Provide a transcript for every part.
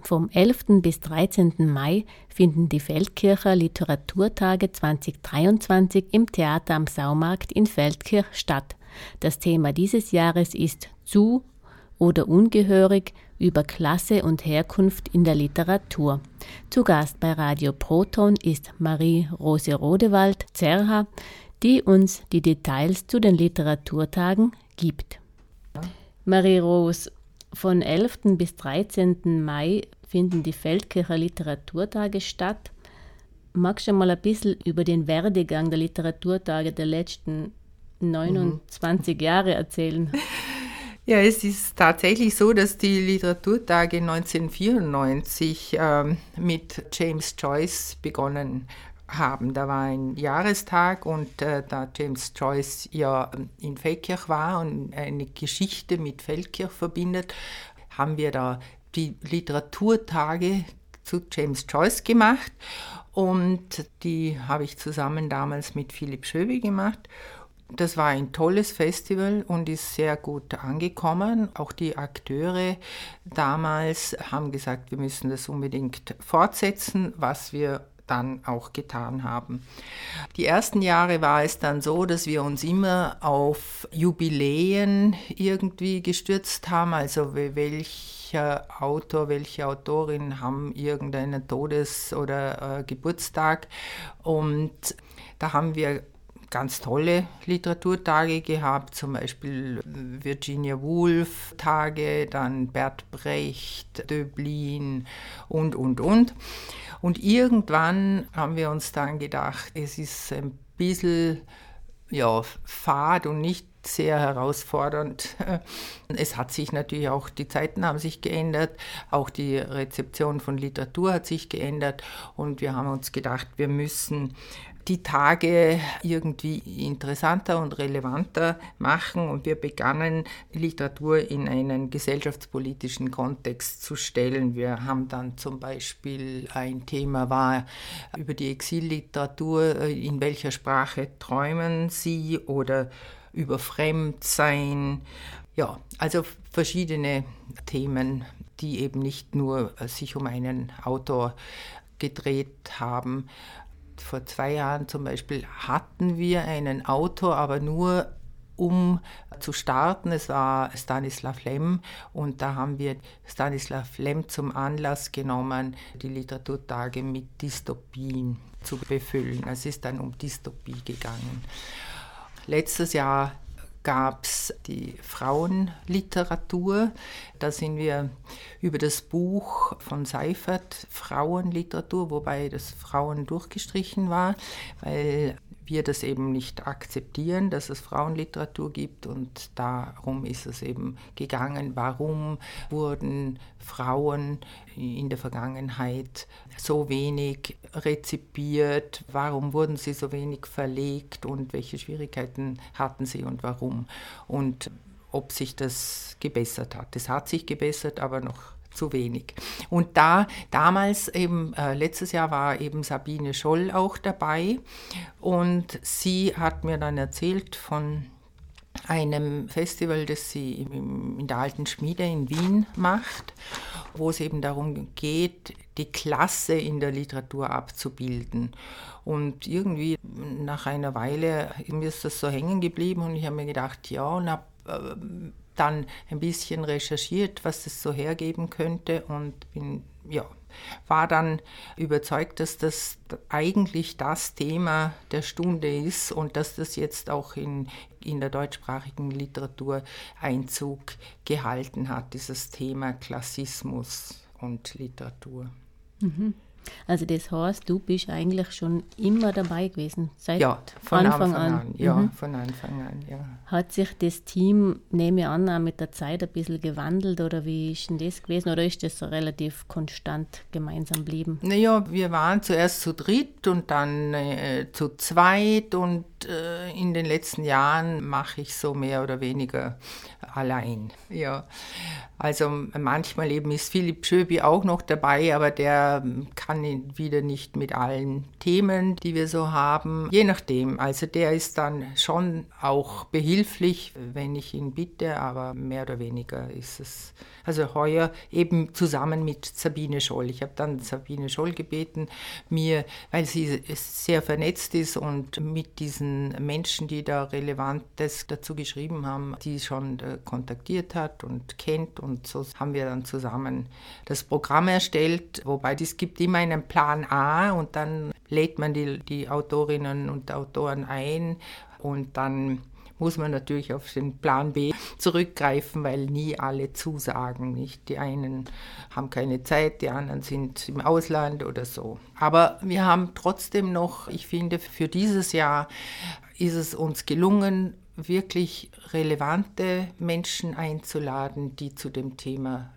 Vom 11. bis 13. Mai finden die Feldkircher Literaturtage 2023 im Theater am Saumarkt in Feldkirch statt. Das Thema dieses Jahres ist Zu oder ungehörig über Klasse und Herkunft in der Literatur. Zu Gast bei Radio Proton ist Marie-Rose Rodewald Zerha, die uns die Details zu den Literaturtagen gibt. Marie-Rose, von 11. bis 13. Mai finden die Feldkircher Literaturtage statt. Magst du mal ein bisschen über den Werdegang der Literaturtage der letzten 29 mhm. Jahre erzählen? Ja, es ist tatsächlich so, dass die Literaturtage 1994 ähm, mit James Joyce begonnen haben. Da war ein Jahrestag und äh, da James Joyce ja in Feldkirch war und eine Geschichte mit Feldkirch verbindet, haben wir da die Literaturtage zu James Joyce gemacht und die habe ich zusammen damals mit Philipp Schöwe gemacht. Das war ein tolles Festival und ist sehr gut angekommen. Auch die Akteure damals haben gesagt, wir müssen das unbedingt fortsetzen, was wir dann auch getan haben. Die ersten Jahre war es dann so, dass wir uns immer auf Jubiläen irgendwie gestürzt haben, also welcher Autor, welche Autorin haben irgendeinen Todes- oder äh, Geburtstag und da haben wir ganz tolle Literaturtage gehabt, zum Beispiel Virginia Woolf Tage, dann Bert Brecht, Döblin und, und, und. Und irgendwann haben wir uns dann gedacht, es ist ein bisschen ja, fad und nicht sehr herausfordernd. Es hat sich natürlich auch, die Zeiten haben sich geändert, auch die Rezeption von Literatur hat sich geändert und wir haben uns gedacht, wir müssen die Tage irgendwie interessanter und relevanter machen und wir begannen Literatur in einen gesellschaftspolitischen Kontext zu stellen. Wir haben dann zum Beispiel ein Thema war über die Exilliteratur, äh, in welcher Sprache träumen Sie oder über Fremdsein. Ja, also verschiedene Themen, die eben nicht nur sich um einen Autor gedreht haben, vor zwei Jahren zum Beispiel hatten wir einen Autor, aber nur um zu starten. Es war Stanislav Lem und da haben wir Stanislav Lem zum Anlass genommen, die Literaturtage mit Dystopien zu befüllen. Es ist dann um Dystopie gegangen. Letztes Jahr gab es die Frauenliteratur. Da sind wir über das Buch von Seifert, Frauenliteratur, wobei das Frauen durchgestrichen war, weil wir das eben nicht akzeptieren, dass es Frauenliteratur gibt und darum ist es eben gegangen, warum wurden Frauen in der Vergangenheit so wenig rezipiert, warum wurden sie so wenig verlegt und welche Schwierigkeiten hatten sie und warum und ob sich das gebessert hat. Es hat sich gebessert, aber noch zu wenig. Und da damals eben, äh, letztes Jahr war eben Sabine Scholl auch dabei und sie hat mir dann erzählt von einem Festival, das sie in der Alten Schmiede in Wien macht, wo es eben darum geht, die Klasse in der Literatur abzubilden. Und irgendwie nach einer Weile mir ist das so hängen geblieben und ich habe mir gedacht, ja, habe äh, dann ein bisschen recherchiert, was es so hergeben könnte und bin, ja, war dann überzeugt, dass das eigentlich das Thema der Stunde ist und dass das jetzt auch in, in der deutschsprachigen Literatur Einzug gehalten hat, dieses Thema Klassismus und Literatur. Mhm. Also das heißt, du bist eigentlich schon immer dabei gewesen, seit ja, von Anfang, Anfang an. an. Ja, mhm. von Anfang an, ja. Hat sich das Team, nehme ich an, auch mit der Zeit ein bisschen gewandelt oder wie ist denn das gewesen oder ist das relativ konstant gemeinsam geblieben? Naja, wir waren zuerst zu dritt und dann äh, zu zweit und äh, in den letzten Jahren mache ich so mehr oder weniger allein. Ja. Also manchmal eben ist Philipp Schöbi auch noch dabei, aber der kann wieder nicht mit allen Themen, die wir so haben. Je nachdem. Also der ist dann schon auch behilflich, wenn ich ihn bitte, aber mehr oder weniger ist es. Also heuer eben zusammen mit Sabine Scholl. Ich habe dann Sabine Scholl gebeten, mir, weil sie sehr vernetzt ist und mit diesen Menschen, die da Relevantes dazu geschrieben haben, die schon äh, kontaktiert hat und kennt. Und so haben wir dann zusammen das Programm erstellt, wobei es gibt immer einen Plan A und dann lädt man die, die Autorinnen und Autoren ein und dann muss man natürlich auf den Plan B zurückgreifen, weil nie alle zusagen. Nicht? Die einen haben keine Zeit, die anderen sind im Ausland oder so. Aber wir haben trotzdem noch, ich finde, für dieses Jahr ist es uns gelungen, wirklich relevante Menschen einzuladen, die zu dem Thema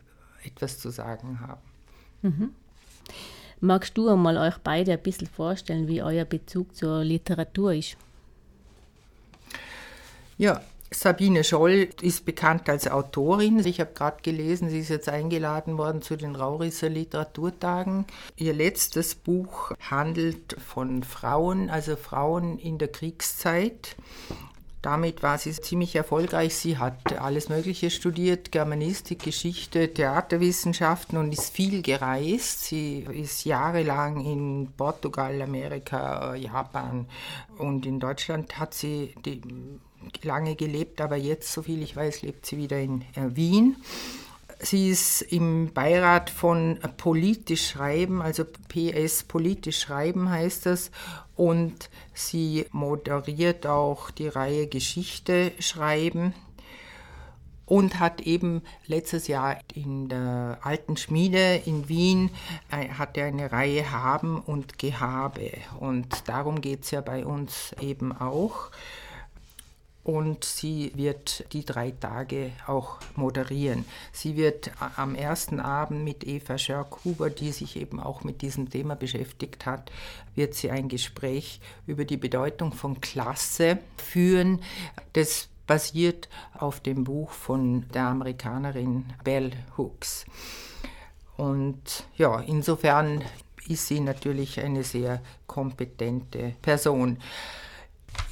etwas zu sagen haben. Mhm. Magst du einmal euch beide ein bisschen vorstellen, wie euer Bezug zur Literatur ist? Ja, Sabine Scholl ist bekannt als Autorin. Ich habe gerade gelesen, sie ist jetzt eingeladen worden zu den Raurisser Literaturtagen. Ihr letztes Buch handelt von Frauen, also Frauen in der Kriegszeit. Damit war sie ziemlich erfolgreich. Sie hat alles Mögliche studiert, Germanistik, Geschichte, Theaterwissenschaften und ist viel gereist. Sie ist jahrelang in Portugal, Amerika, Japan und in Deutschland hat sie die lange gelebt, aber jetzt, soviel ich weiß, lebt sie wieder in äh, Wien. Sie ist im Beirat von Politisch Schreiben, also PS Politisch Schreiben heißt das, und sie moderiert auch die Reihe Geschichte schreiben und hat eben letztes Jahr in der alten Schmiede in Wien äh, hatte eine Reihe Haben und Gehabe. Und darum geht es ja bei uns eben auch und sie wird die drei Tage auch moderieren. Sie wird am ersten Abend mit Eva Schörk-Huber, die sich eben auch mit diesem Thema beschäftigt hat, wird sie ein Gespräch über die Bedeutung von Klasse führen. Das basiert auf dem Buch von der Amerikanerin Bell Hooks. Und ja, insofern ist sie natürlich eine sehr kompetente Person.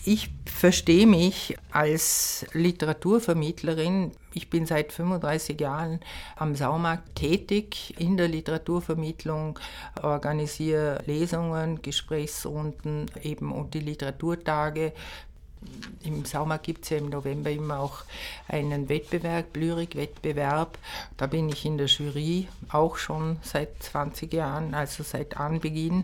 Ich verstehe mich als Literaturvermittlerin. Ich bin seit 35 Jahren am Saumarkt tätig in der Literaturvermittlung, organisiere Lesungen, Gesprächsrunden eben und die Literaturtage. Im Saumarkt gibt es ja im November immer auch einen Wettbewerb, Lyrik-Wettbewerb. Da bin ich in der Jury auch schon seit 20 Jahren, also seit Anbeginn.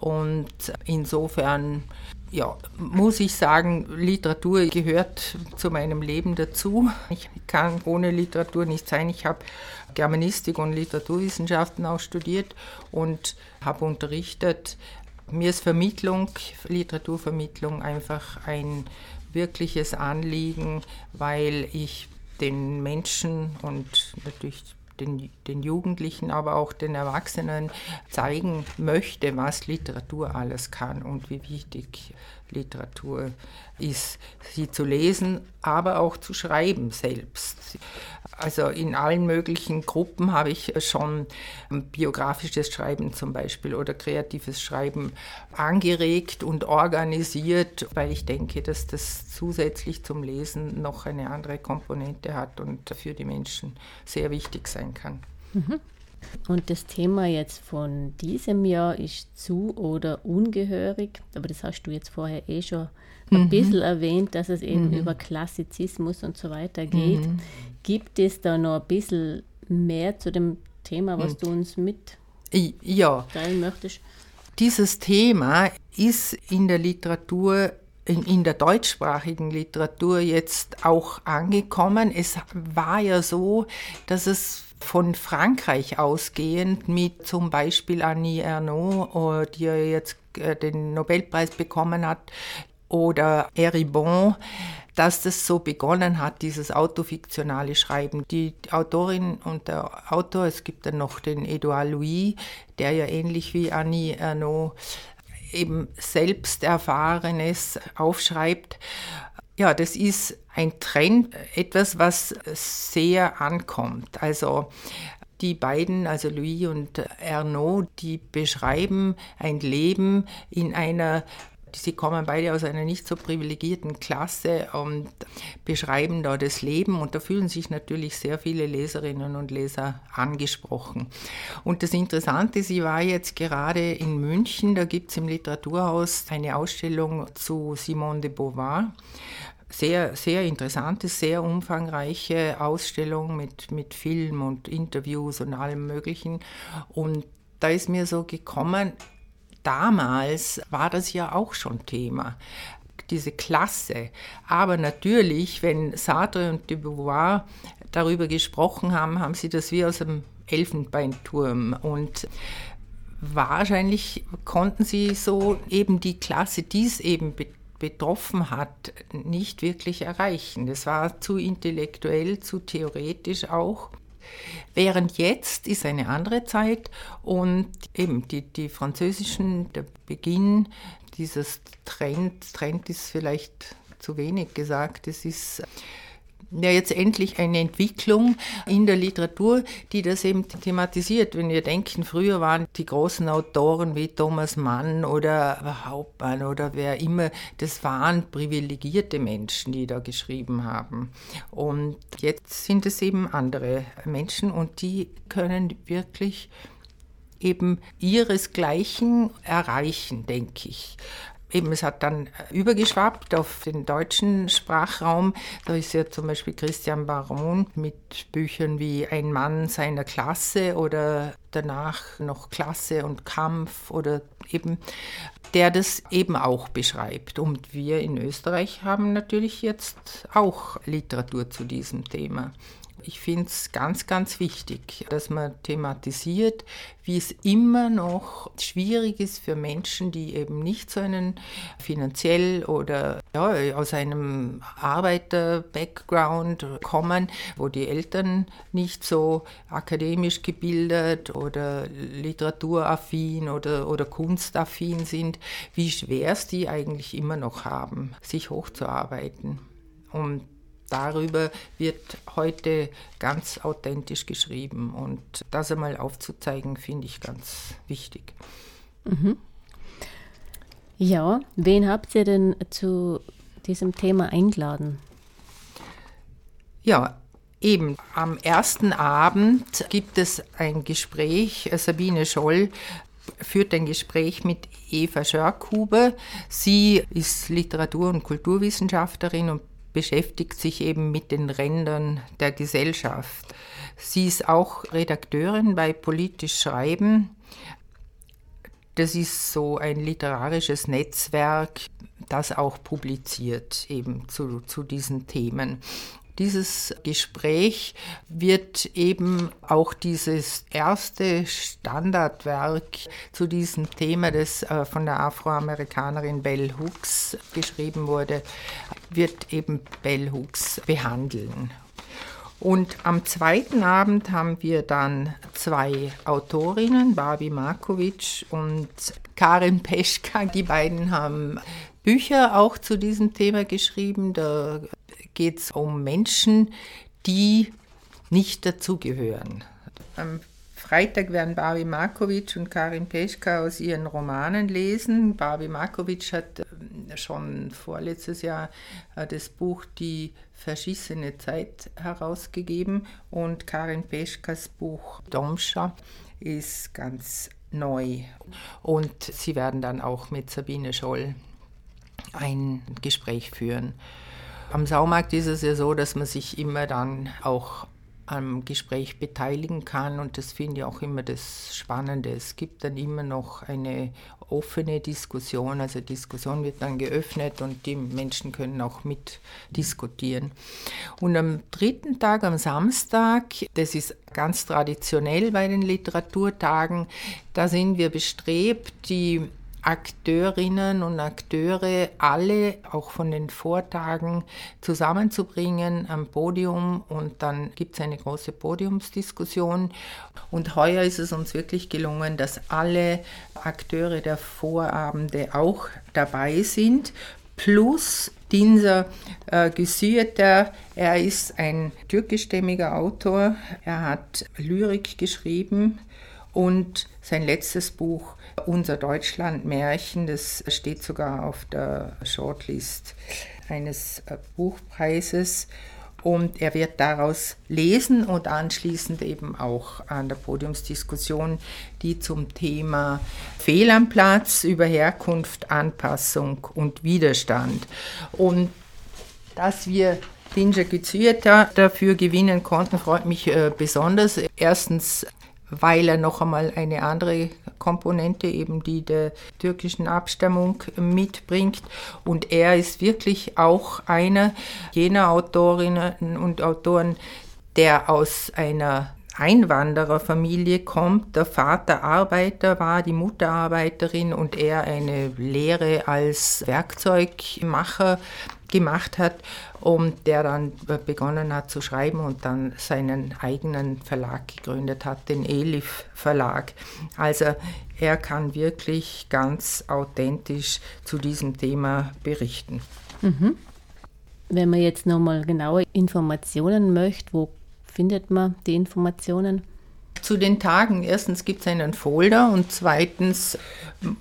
Und insofern ja, muss ich sagen, Literatur gehört zu meinem Leben dazu. Ich kann ohne Literatur nicht sein. Ich habe Germanistik und Literaturwissenschaften auch studiert und habe unterrichtet. Mir ist Vermittlung, Literaturvermittlung einfach ein wirkliches Anliegen, weil ich den Menschen und natürlich den, den Jugendlichen, aber auch den Erwachsenen zeigen möchte, was Literatur alles kann und wie wichtig Literatur ist, sie zu lesen, aber auch zu schreiben selbst. Also in allen möglichen Gruppen habe ich schon biografisches Schreiben zum Beispiel oder kreatives Schreiben angeregt und organisiert, weil ich denke, dass das zusätzlich zum Lesen noch eine andere Komponente hat und für die Menschen sehr wichtig sein kann. Mhm. Und das Thema jetzt von diesem Jahr ist zu oder ungehörig, aber das hast du jetzt vorher eh schon ein mhm. bisschen erwähnt, dass es eben mhm. über Klassizismus und so weiter geht. Mhm. Gibt es da noch ein bisschen mehr zu dem Thema, was mhm. du uns mitteilen ja. möchtest? Dieses Thema ist in der Literatur in, in, der deutschsprachigen Literatur jetzt auch angekommen. Es war ja so, dass es von Frankreich ausgehend mit zum Beispiel Annie Ernaux, äh, die jetzt äh, den Nobelpreis bekommen hat, oder Eribon, dass das so begonnen hat, dieses autofiktionale Schreiben. Die Autorin und der Autor, es gibt dann noch den Edouard Louis, der ja ähnlich wie Annie Ernaux eben Selbsterfahrenes aufschreibt. Ja, das ist ein Trend, etwas, was sehr ankommt. Also die beiden, also Louis und Ernaud, die beschreiben ein Leben in einer Sie kommen beide aus einer nicht so privilegierten Klasse und beschreiben da das Leben und da fühlen sich natürlich sehr viele Leserinnen und Leser angesprochen. Und das Interessante, sie war jetzt gerade in München, da gibt es im Literaturhaus eine Ausstellung zu Simone de Beauvoir sehr, sehr interessante, sehr umfangreiche Ausstellung mit, mit Film und Interviews und allem Möglichen. Und da ist mir so gekommen, damals war das ja auch schon Thema diese Klasse. Aber natürlich, wenn Sartre und de Beauvoir darüber gesprochen haben, haben sie das wie aus dem Elfenbeinturm und wahrscheinlich konnten sie so eben die Klasse, die es eben betroffen hat, nicht wirklich erreichen. Das war zu intellektuell, zu theoretisch auch. Während jetzt ist eine andere Zeit und eben die, die französischen, der Beginn dieses Trend, Trend ist vielleicht zu wenig gesagt, es ist ja jetzt endlich eine Entwicklung in der Literatur, die das eben thematisiert. Wenn wir denken, früher waren die großen Autoren wie Thomas Mann oder Hauptmann oder wer immer, das waren privilegierte Menschen, die da geschrieben haben. Und jetzt sind es eben andere Menschen und die können wirklich eben ihresgleichen erreichen, denke ich eben, es hat dann übergeschwappt auf den deutschen Sprachraum. Da ist ja zum Beispiel Christian Baron mit Büchern wie Ein Mann seiner Klasse oder danach noch Klasse und Kampf oder eben, der das eben auch beschreibt. Und wir in Österreich haben natürlich jetzt auch Literatur zu diesem Thema. Ich finde es ganz, ganz wichtig, dass man thematisiert, wie es immer noch schwierig ist für Menschen, die eben nicht so einen finanziell oder ja, aus einem Arbeiter-Background kommen, wo die Eltern nicht so akademisch gebildet oder literaturaffin oder, oder kunstaffin sind, wie schwer es die eigentlich immer noch haben, sich hochzuarbeiten. Und darüber wird heute ganz authentisch geschrieben. Und das einmal aufzuzeigen, finde ich ganz wichtig. Mhm. Ja, wen habt ihr denn zu diesem Thema eingeladen? Ja, eben am ersten Abend gibt es ein Gespräch. Sabine Scholl führt ein Gespräch mit Eva Schörkhuber. Sie ist Literatur- und Kulturwissenschaftlerin und beschäftigt sich eben mit den Rändern der Gesellschaft. Sie ist auch Redakteurin bei Politisch Schreiben. Das ist so ein literarisches Netzwerk, das auch publiziert eben zu, zu diesen Themen. Dieses Gespräch wird eben auch dieses erste Standardwerk zu diesem Thema, das äh, von der Afroamerikanerin Bell Hooks geschrieben wurde, wird eben Bell Hooks behandeln. Und am zweiten Abend haben wir dann zwei Autorinnen, Barbie Markovic und Karin Peschka. Die beiden haben Bücher auch zu diesem Thema geschrieben. Da geht es um Menschen, die nicht dazugehören. Am Freitag werden Barbie Markovic und Karin Peschka aus ihren Romanen lesen. Barbie Markovic hat äh, schon vorletztes Jahr äh, das Buch Die verschissene Zeit herausgegeben und Karin Peschkas Buch Domscha ist ganz neu. Und sie werden dann auch mit Sabine Scholl ein Gespräch führen. Am Saumarkt ist es ja so, dass man sich immer dann auch am Gespräch beteiligen kann und das finde ich auch immer das Spannende. Es gibt dann immer noch eine offene Diskussion, also Diskussion wird dann geöffnet und die Menschen können auch mitdiskutieren. Und am dritten Tag, am Samstag, das ist ganz traditionell bei den Literaturtagen, da sind wir bestrebt, die Akteurinnen und Akteure alle auch von den Vortagen zusammenzubringen am Podium und dann gibt es eine große Podiumsdiskussion. Und heuer ist es uns wirklich gelungen, dass alle Akteure der Vorabende auch dabei sind, plus Dinser äh, Güsüeter, er ist ein türkischstämmiger Autor, er hat Lyrik geschrieben und sein letztes Buch unser Deutschland-Märchen, das steht sogar auf der Shortlist eines äh, Buchpreises. Und er wird daraus lesen und anschließend eben auch an der Podiumsdiskussion, die zum Thema Fehl am Platz über Herkunft, Anpassung und Widerstand. Und dass wir Dinja Gezüeta dafür gewinnen konnten, freut mich äh, besonders. Erstens weil er noch einmal eine andere Komponente, eben die der türkischen Abstammung mitbringt. Und er ist wirklich auch einer jener Autorinnen und Autoren, der aus einer Einwandererfamilie kommt. Der Vater Arbeiter war, die Mutter Arbeiterin und er eine Lehre als Werkzeugmacher gemacht hat und der dann begonnen hat zu schreiben und dann seinen eigenen Verlag gegründet hat, den Elif Verlag. Also er kann wirklich ganz authentisch zu diesem Thema berichten. Mhm. Wenn man jetzt nochmal genaue Informationen möchte, wo findet man die Informationen? Zu den Tagen, erstens gibt es einen Folder und zweitens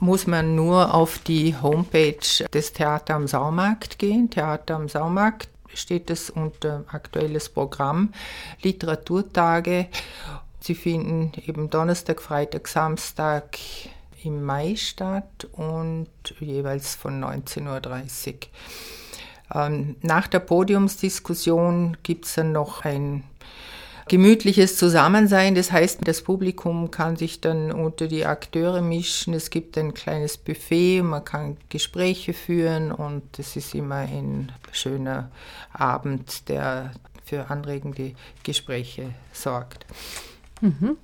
muss man nur auf die Homepage des Theater am Saumarkt gehen. Theater am Saumarkt steht es unter aktuelles Programm, Literaturtage. Sie finden eben Donnerstag, Freitag, Samstag im Mai statt und jeweils von 19.30 Uhr. Ähm, nach der Podiumsdiskussion gibt es dann noch ein gemütliches Zusammensein. Das heißt, das Publikum kann sich dann unter die Akteure mischen. Es gibt ein kleines Buffet, man kann Gespräche führen und es ist immer ein schöner Abend, der für anregende Gespräche sorgt. Mhm.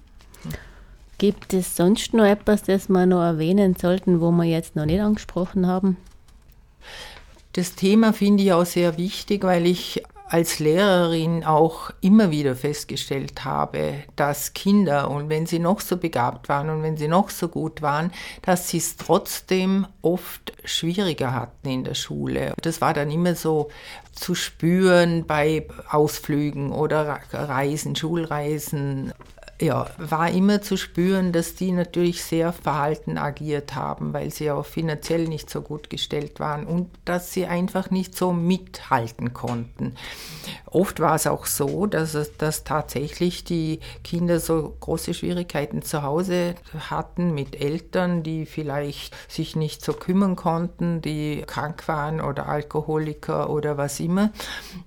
Gibt es sonst noch etwas, das wir noch erwähnen sollten, wo wir jetzt noch nicht angesprochen haben? Das Thema finde ich auch sehr wichtig, weil ich als Lehrerin auch immer wieder festgestellt habe, dass Kinder, und wenn sie noch so begabt waren und wenn sie noch so gut waren, dass sie es trotzdem oft schwieriger hatten in der Schule. Das war dann immer so zu spüren bei Ausflügen oder Reisen, Schulreisen, ja, war immer zu spüren, dass die natürlich sehr verhalten agiert haben, weil sie auch finanziell nicht so gut gestellt waren und dass sie einfach nicht so mithalten konnten. Oft war es auch so, dass, es, dass tatsächlich die Kinder so große Schwierigkeiten zu Hause hatten mit Eltern, die vielleicht sich nicht so kümmern konnten, die krank waren oder Alkoholiker oder was immer.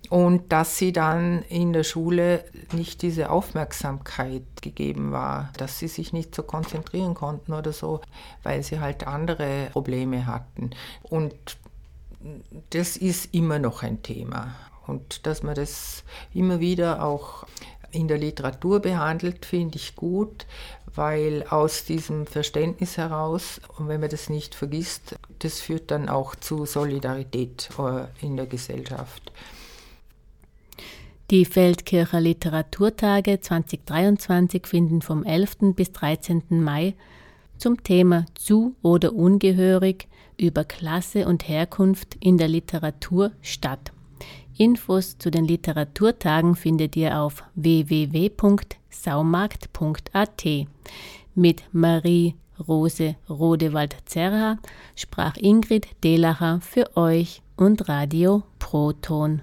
Und dass sie dann in der Schule nicht diese Aufmerksamkeit gegeben war, dass sie sich nicht so konzentrieren konnten oder so, weil sie halt andere Probleme hatten. Und das ist immer noch ein Thema. Und dass man das immer wieder auch in der Literatur behandelt, finde ich gut, weil aus diesem Verständnis heraus, und wenn man das nicht vergisst, das führt dann auch zu Solidarität äh, in der Gesellschaft. Die Feldkircher Literaturtage 2023 finden vom 11. bis 13. Mai zum Thema Zu- oder Ungehörig über Klasse und Herkunft in der Literatur statt. Infos zu den Literaturtagen findet ihr auf www.saumarkt.at. Mit Marie Rose Rodewald-Zerra sprach Ingrid Delacher für euch und Radio Proton.